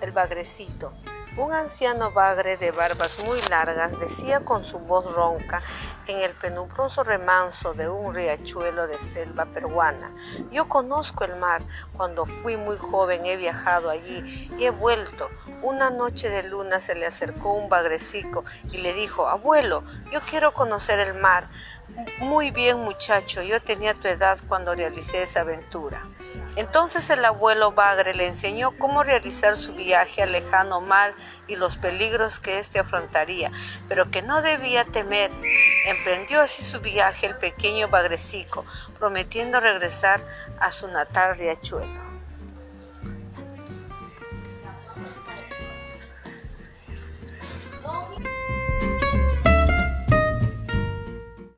el bagrecito. Un anciano bagre de barbas muy largas decía con su voz ronca en el penumbroso remanso de un riachuelo de selva peruana. Yo conozco el mar. Cuando fui muy joven he viajado allí y he vuelto. Una noche de luna se le acercó un bagrecico y le dijo, abuelo, yo quiero conocer el mar. Muy bien muchacho, yo tenía tu edad cuando realicé esa aventura. Entonces el abuelo Bagre le enseñó cómo realizar su viaje al lejano mar y los peligros que éste afrontaría, pero que no debía temer. Emprendió así su viaje el pequeño Bagrecico, prometiendo regresar a su natal riachuelo.